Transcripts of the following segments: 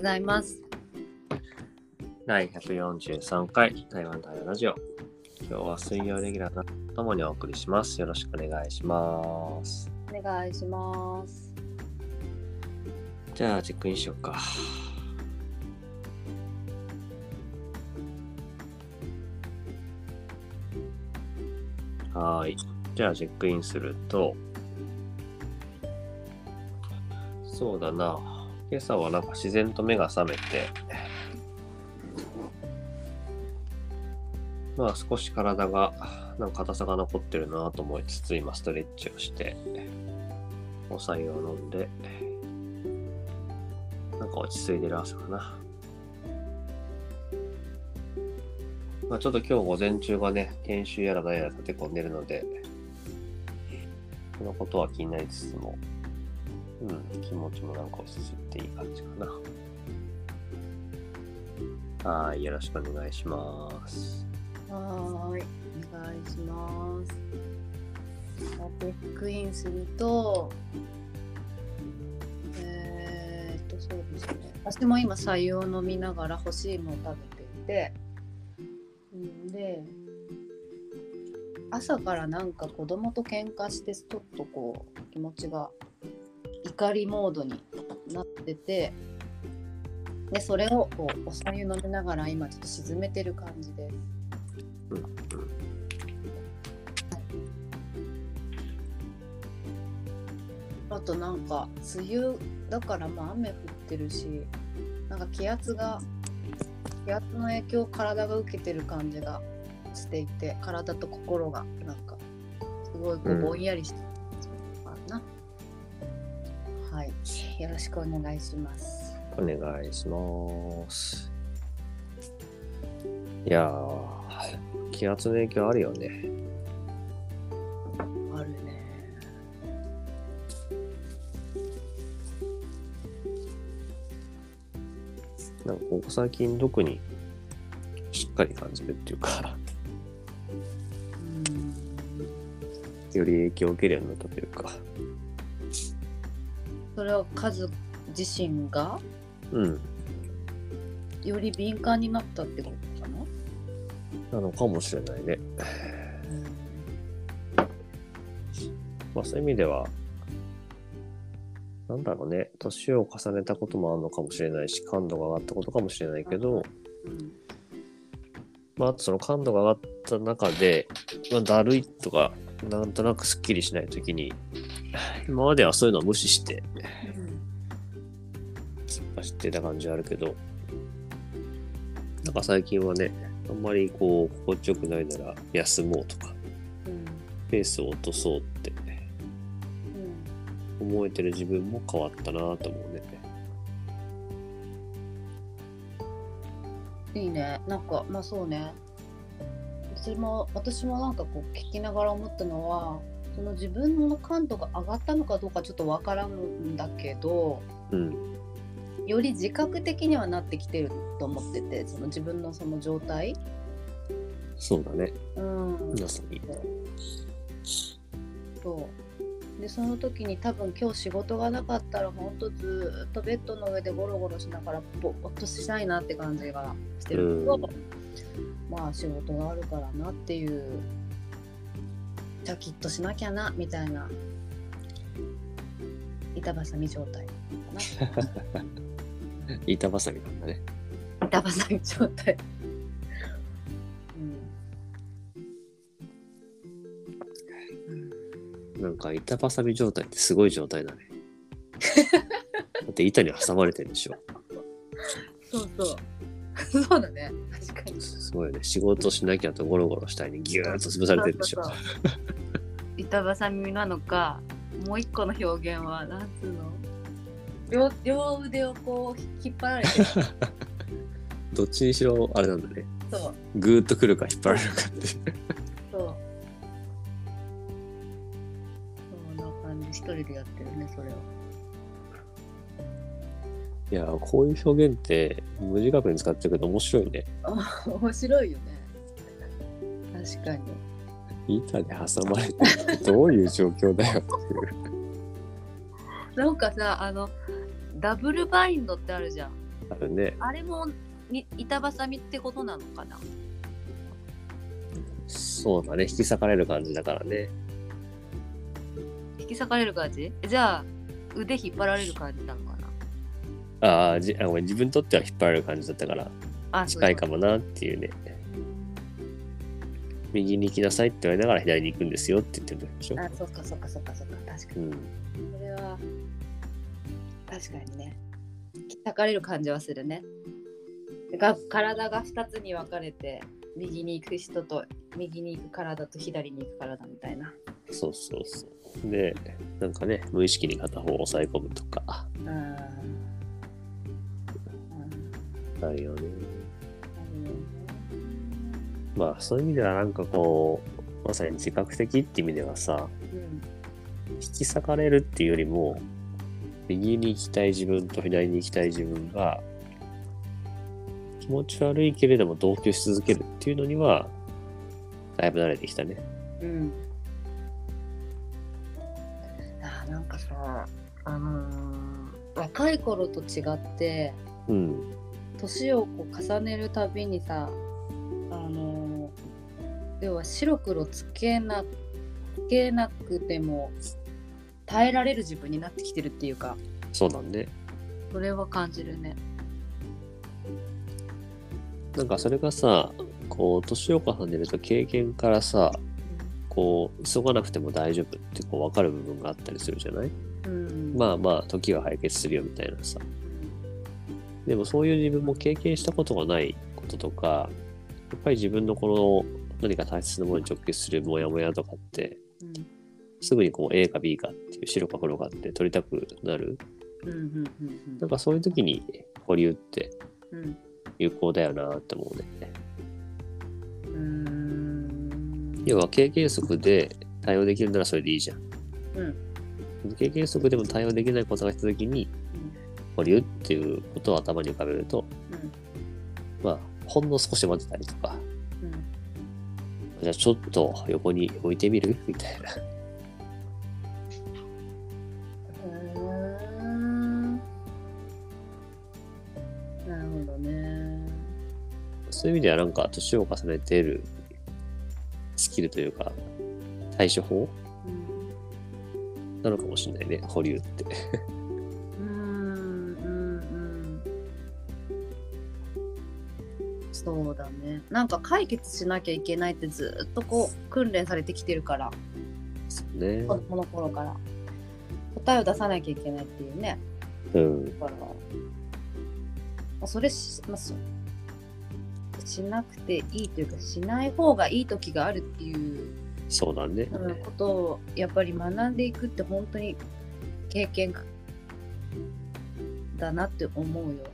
ございます。第143回台湾台湾ラジオ。今日は水曜レギュラーとともにお送りします。よろしくお願いします。お願いします。じゃあ、チェックインしようか。はーい。じゃあ、チェックインすると、そうだな。今朝はなんか自然と目が覚めて、まあ少し体がなんか硬さが残ってるなと思いつつ今ストレッチをしてお茶湯を飲んでなんか落ち着いてる朝かな。まあちょっと今日午前中がね、研修やら何やら立て込んでるので、そのことは気になりつつも、うん、気持ちもなんか落ち着いていい感じかな。はい、よろしくお願いします。はい、お願いします。チェックインすると、えー、っと、そうですね。私も今、白湯を飲みながら欲しいものを食べていて、んで、朝からなんか子供と喧嘩して、ちょっとこう、気持ちが怒りモードになってて、で、それをこう、お白湯飲みながら今ちょっと沈めてる感じです。うんうんあとなんか梅雨だからまあ雨降ってるしなんか気圧が気圧の影響を体が受けてる感じがしていて体と心がなんかすごいこううんぼんやりしてはい。よろしくお願いします。お願いします。いやー、気圧の影響あるよね。あるね。なんかここ最近特にしっかり感じるっていうか、うん。より影響を受けるようになったというか、それはカズ自身がうん、より敏感になったってことかな、なのかもしれないね。まあそういう意味では、なんだろうね、年を重ねたこともあるのかもしれないし、感度が上がったことかもしれないけど、うん。まあ、あとその感度が上がった中で、まあ、だるいとか、なんとなくすっきりしないときに、今まではそういうのを無視して、突っ走ってた感じはあるけど、なんか最近はね、あんまりこう、心地よくないなら休もうとか、うんペースを落とそうってうん思えてる自分も変わったなと思うね。いいね。なんか、まあそうね。私も、私もなんかこう聞きながら思ったのは、その自分の感度が上がったのかどうかちょっとわからんんだけど、うん。より自覚的にはなってきてると思ってて、その自分のその状態。そうだね。うん。まさに。そう。で、その時に多分今日仕事がなかったら、ほんとずーっとベッドの上でゴロゴロしながらぼーっとしたいなって感じがしてるけど、うんまあ仕事があるからなっていう、シャキッとしなきゃなみたいな、板挟み状態か 板挟みなんだね。な。板挟み状態。うん。なんか板挟み状態ってすごい状態だね。だって板に挟まれてるでしょ。そうそう。そうだね。確かに。すごいよね。仕事しなきゃとゴロゴロしたいにギューッと潰されてるでしょ。板挟みなのかもう一個の表現はなんつうの？両両腕をこう引っ張られてる どっちにしろあれなんだね。そうぐーっとくるか引っ張られるかって。そうそんな感じ一人でやってるねそれをいやー、こういう表現って無自覚に使ってるけど面白いね。あ面白いよね確かに板で挟まれてどういう状況だよっていう。なんかさあのダブルバインドってあるじゃんあるね。あれもに板挟みってことなのかな？そうだね。引き裂かれる感じだからね。引き裂かれる感じ？じゃあ腕引っ張られる感じなのかな？ああ、じあごめん自分にとっては引っ張られる感じだったから、あ近いかもなっていうね。右に行きなさいって言われながら左に行くんですよって言ってるでしょ。あそっかそっかそっかそっか確かにうん。それは確かにね引き裂かれる感じはするねが体が2つに分かれて右に行く人と右に行く体と左に行く体みたいなそうそうそう。で、なんかね、無意識に片方を押さえ込むとか、うんうんあるよね。まあ、そういう意味ではなんかこう、まさに自覚的って意味ではさ、うん引き裂かれるっていうよりも、右に行きたい自分と左に行きたい自分が、気持ち悪いけれども同居し続けるっていうのには、だいぶ慣れてきたね。うんなんかさあのー若い頃と違ってうん。年をこう重ねるたびにさあのー要は白黒つけなつけなくても耐えられる自分になってきてるっていうかそうなんね。それは感じるね。なんかそれがさ、こう、年を重ねると経験からさ、こう、急がなくても大丈夫ってこう分かる部分があったりするじゃない？うん、まあまあ、時は解決するよみたいなさ。でもそういう自分も経験したことがないこととか、やっぱり自分のこの何か大切なものに直結するモヤモヤとかって、うんすぐにこう A か B かっていう白か黒かって取りたくなる。うんうんうんなんかそういう時に保留ってうん有効だよなって思うね。うんうん要は経験則で対応できるならそれでいいじゃん。うん経験則でも対応できないことが来た時にうん保留っていうことを頭に浮かべると、うんまあ、ほんの少し待ってたりとか、うんじゃあちょっと横に置いてみる？みたいな。うんなるほどね。そういう意味ではなんか年を重ねているスキルというか対処法？うんなのかもしれないね、保留って。そうだねなんか解決しなきゃいけないってずっとこう訓練されてきてるからね。子供の頃から答えを出さなきゃいけないっていうねうん。だから、まあ、それし,、まあ、そしなくていいというかしない方がいい時があるっていうそうだね。うんことをやっぱり学んでいくって本当に経験だなって思うよ。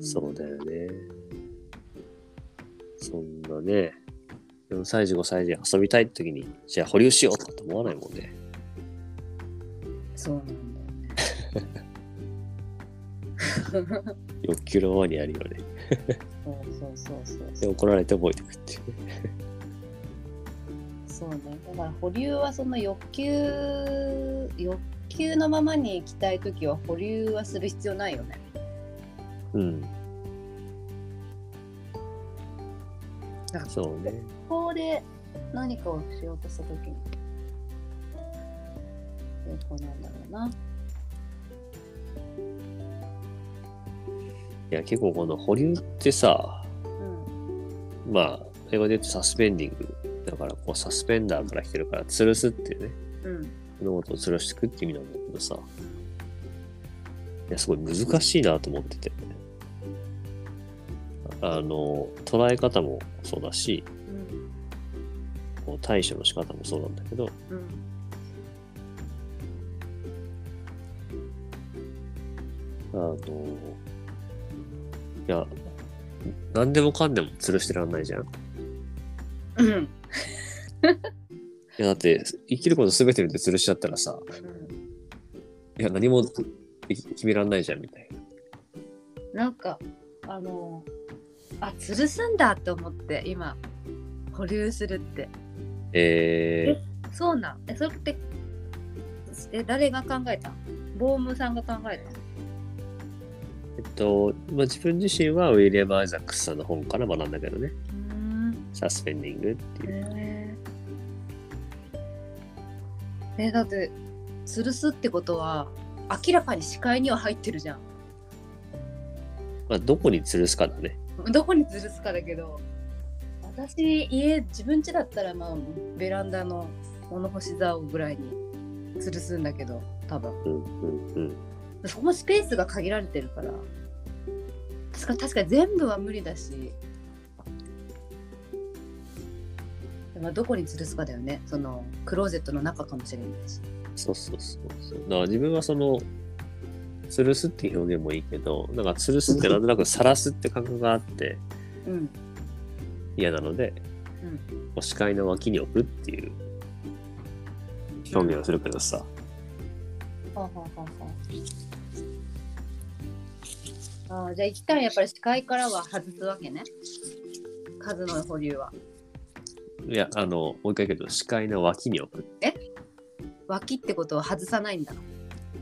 そうだよね。そんなね、4歳児、5歳児遊びたいって時に、じゃあ保留しようと思わないもんね。そうなんだよね。欲求のままにやるよね。そうそうそうそうで。怒られて覚えていくっていうね。そうね。だから保留はその欲求欲求のままに行きたい時は保留はする必要ないよね。うん。なんかそうね。ここで何かをしようとした時に成功なんだろうな。いや、結構この保留ってさ、うんまあ、英語で言うとサスペンディング。だから、こう、サスペンダーから来てるから、吊るすっていうね、うん物事を吊るしていくって意味なんだけどさ、いや、すごい難しいなと思ってて。あの、捉え方もそうだし、うんこう対処の仕方もそうなんだけど、うんあの、いや、何でもかんでも吊るしてらんないじゃん。いうん や、だって、生きること全てで吊るしちゃったらさ、いや、何も決めらんないじゃん、みたいな。なんかあのあ吊るすんだって思って今保留するって。えそうなん？えそれってえ誰が考えた？ボームさんが考えた？えっと、まあ、自分自身はウィリアム・アイザックスさんの本から学んだけどね。うん。サスペンディングっていう。へええだって吊るすってことは明らかに視界には入ってるじゃん。まあ、どこに吊るすかだね。どこに吊るすかだけど私家自分家だったらまあベランダの物干し竿ぐらいに吊るすんだけど多分。うんうんうん。そのスペースが限られてるから。確か確かに全部は無理だし。まあどこに吊るすかだよね。そのクローゼットの中かもしれないし。そうそうそうそう。だから自分はその、吊るすっていう表現もいいけど、なんか吊るすってなんとなく晒すって感覚があってうん。嫌なので、うん。こう視界の脇に置くっていう表現をするけどさ、はあ、じゃあ一旦やっぱり視界からは外すわけね。数の保留は。いや、あの、もう一回言うけど、視界の脇に置く。脇ってことは外さないんだ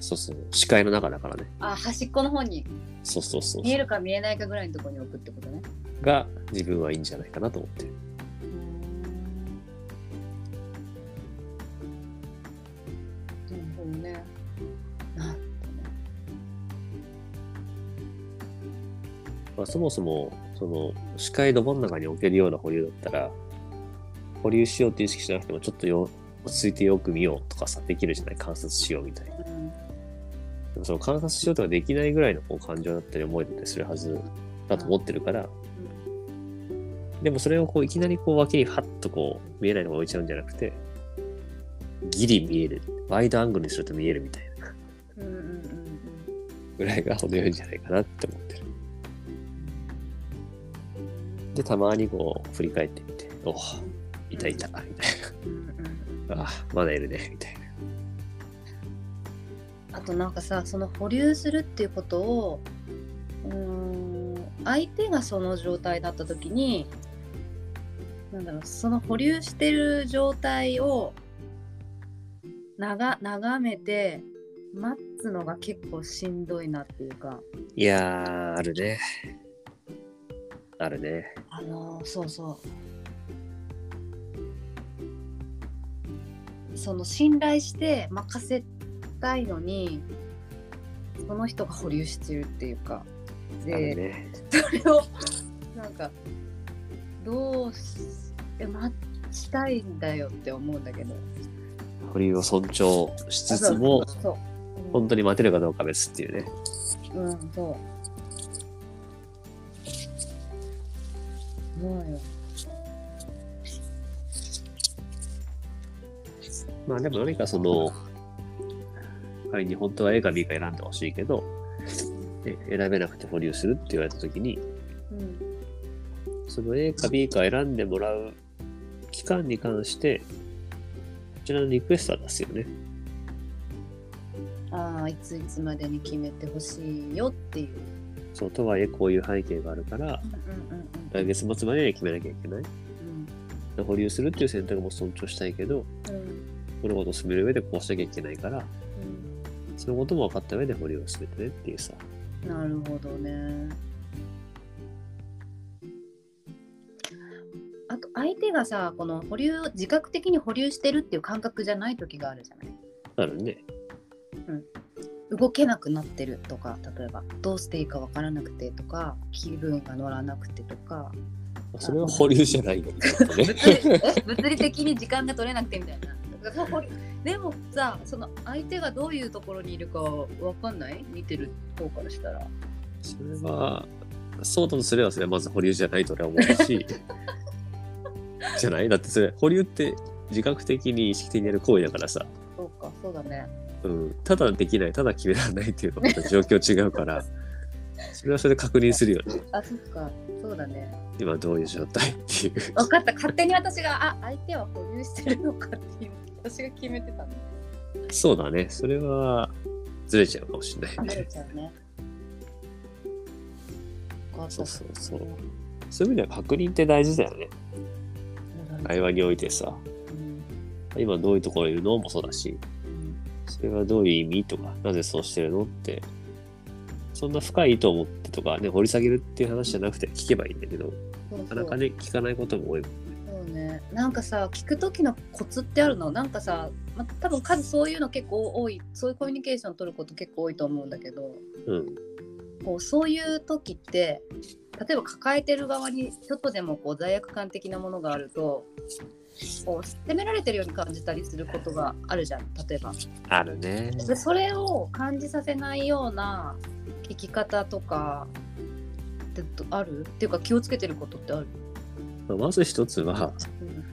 そうそう。視界の中だからね。あ端っこの方にそうそうそう見えるか見えないかぐらいのところに置くってことねが自分はいいんじゃないかなと思ってる。なるほどね。まあ、そもそも、その、視界ど真ん中に置けるような保留だったら、保留しようって意識しなくても、ちょっとよ落ち着いてよく見ようとかさ、できるじゃない？観察しようみたいな。うんでもその観察しようとかできないぐらいのこう感情だったり思いだったりするはずだと思ってるから、でもそれをこういきなりこう脇にハッとこう見えないのが置いちゃうんじゃなくて、ギリ見える。ワイドアングルにすると見えるみたいなうんうんうんうんぐらいが程よいんじゃないかなって思ってる。で、たまにこう振り返ってみて、おいたいた、みたいな。あまだいるね、みたいな。あとなんかさその保留するっていうことをうーん相手がその状態だった時になんだろうその保留してる状態をなが眺めて待つのが結構しんどいなっていうかいやー、あるね。あるね。あのーそうそうその信頼して任せたいのにその人が保留してるっていうかで、ね。それをなんかどうして待ちたいんだよって思うんだけど保留を尊重しつつも、本当に待てるかどうか別っていうね。うん、うん、そうそうよまあでも何かその、仮に本当は A か B か選んでほしいけど、え選べなくて保留するって言われたときに、うんその A か B か選んでもらう期間に関して、こちらのリクエストは出すよね。ああいついつまでに決めてほしいよっていう。そう、とはいえこういう背景があるから、来月末までには決めなきゃいけない。うん保留するっていう選択も尊重したいけど、うんこのことを進める上でこうしなきゃいけないから、うんそのことも分かった上で保留を進めてねっていうさ。なるほどね。あと相手がさこの保留自覚的に保留してるっていう感覚じゃない時があるじゃない？あるね。動けなくなってるとか例えばどうしていいかわからなくてとか気分が乗らなくてとかそれは保留じゃないよね。物理的に時間が取れなくてみたいな。でもさその相手がどういうところにいるかわかんない？見てる方からしたら。それは、そうだとすればそれはまず保留じゃないと俺は思うし、じゃない？だってそれ、保留って自覚的に意識的にやる行為だからさ、そうかそうだね。うん、ただできない、ただ決められないっていうのはまた状況違うから、それはそれで確認するよね。あそっかそうだね。今どういう状態っていう。分かった。勝手に私があ相手は保留してるのかっていう私が決めてたの。そうだね。それはずれちゃうかもしれない離れね。ちゃうね。そうそうそう。そういう意味では確認って大事だよね。会話においてさ、うん。今どういうところにいるの？もそうだし、うん。それはどういう意味？とか、なぜそうしてるの？ってそんな深い意図を持ってとかね、掘り下げるっていう話じゃなくて聞けばいいんだけど、なかなかね、聞かないことも多いもんね。そうねなんかさ聞く時のコツってあるの？なんかさ、ま、多分数そういうの結構多いそういうコミュニケーション取ること結構多いと思うんだけどうん。こうそういう時って例えば抱えてる側にちょっとでもこう罪悪感的なものがあるとこう責められてるように感じたりすることがあるじゃん例えば。あるね。でそれを感じさせないような聞き方とかってどある？っていうか気をつけてることってある、まず一つは、うん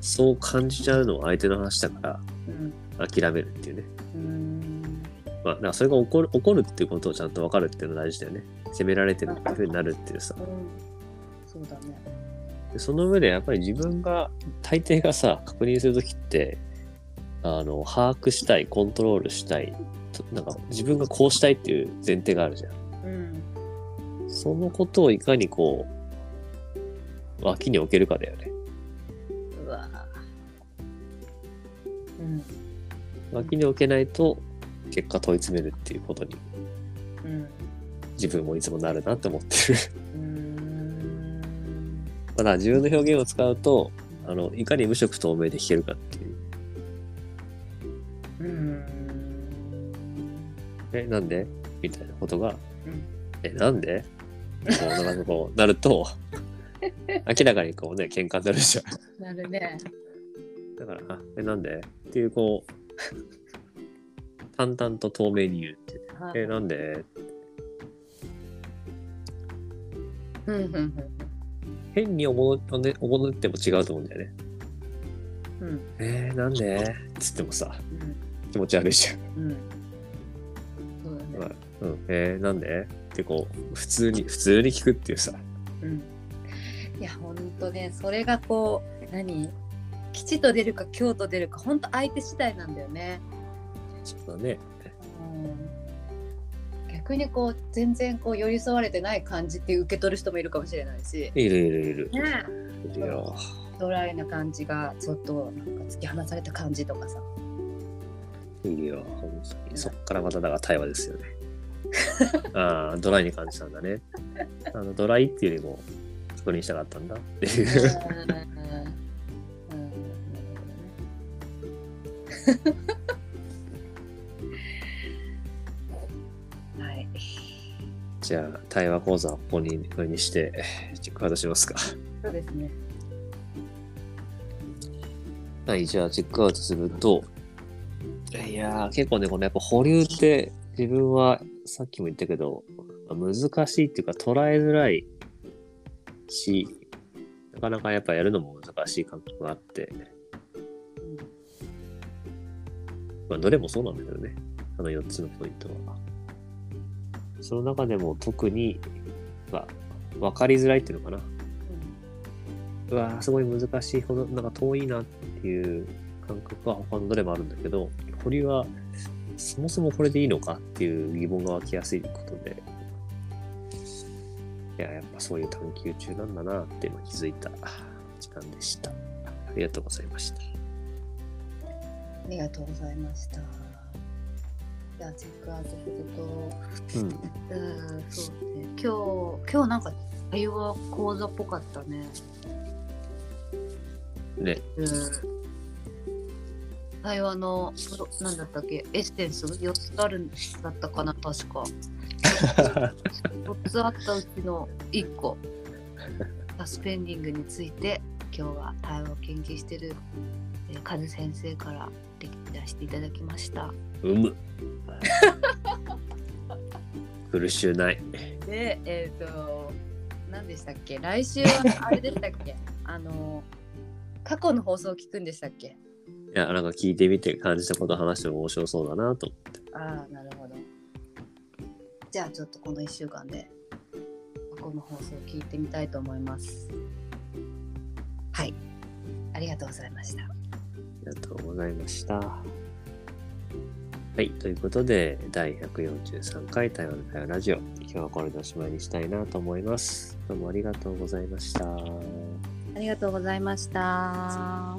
そう感じちゃうのは相手の話だから、うん諦めるっていうね。うーんまあ、だからそれが起こる、起こるっていうことをちゃんと分かるっていうのが大事だよね。責められてるっていうふうになるっていうさ。うんそうだね。でその上でやっぱり自分が、大抵がさ、確認するときって、あの、把握したい、コントロールしたい、となんか自分がこうしたいっていう前提があるじゃん。うんそのことをいかにこう、脇に置けるかだよね。うわうん脇に置けないと、結果問い詰めるっていうことにうん自分もいつもなるなって思ってる。うーん ただ自分の表現を使うと、あの、いかに無色透明で弾けるかっていう。え、なんで？みたいなことが、うんえ、なんで？こう、なんかこう、なると、明らかにこうね、喧嘩になるじゃん。なるね。だから、あえ、なんで？っていう、こう、淡々と透明に言うっていう。はいえ、なんで？うんうんうん変におもの、ね、おものっても違うと思うんだよね。うんえー、なんで？つってもさ、うん気持ち悪いじゃん。うん。うん、えー、なんで？ってこう、普通に、普通に聞くっていうさ。うんいやほんとねそれがこう何？吉と出るか凶と出るかほんと相手次第なんだよね。そうだね。うん逆にこう全然こう寄り添われてない感じって受け取る人もいるかもしれないし、いるいるいる。ね、いるよ。ドライな感じがちょっとなんか突き放された感じとかさいるよ。そっからまただから対話ですよね。ああ、ドライに感じたんだね。あの、ドライっていうよりも確認したかったんだ。っていう。じゃあ、対話講座はここに、これにして、チェックアウトしますか。そうですねはい、じゃあ、チェックアウトすると、いや、結構ね、このやっぱ保留って、自分はさっきも言ったけど、難しいっていうか捉えづらいし、なかなかやっぱやるのも難しい感覚があって、まあ、どれもそうなんだけどね。あの4つのポイントは。その中でも特に、まあ、分かりづらいっていうのかな。うわすごい難しいほど、なんか遠いなっていう感覚は他のどれもあるんだけど、これはそもそもこれでいいのかっていう疑問が湧きやすいことで、いや、やっぱそういう探求中なんだなっていうのを気づいた 時間でした。ありがとうございました。ありがとうございました。じゃあチェックアウトすると、うん。うん、そうね。今日今日なんか対話講座っぽかったね。ね、うん。対話のそなんだったっけ？エッセンス？4つあるんだったかな？確か。4つあったうちの1個。サスペンディングについて今日は対話を研究してる、えー、カズ先生から歴出していただきました。うむ。苦しゅうない。で、えっ、と、何でしたっけ？来週はあれでしたっけ？あの、過去の放送を聞くんでしたっけ？いや、なんか聞いてみて感じたこと話しても面白そうだなと。ああ、なるほど。じゃあちょっとこの1週間で過去の放送を聞いてみたいと思います。はい。ありがとうございました。ありがとうございました。はい。ということで、第143回台湾の会話ラジオ。今日はこれでおしまいにしたいなと思います。どうもありがとうございました。ありがとうございました。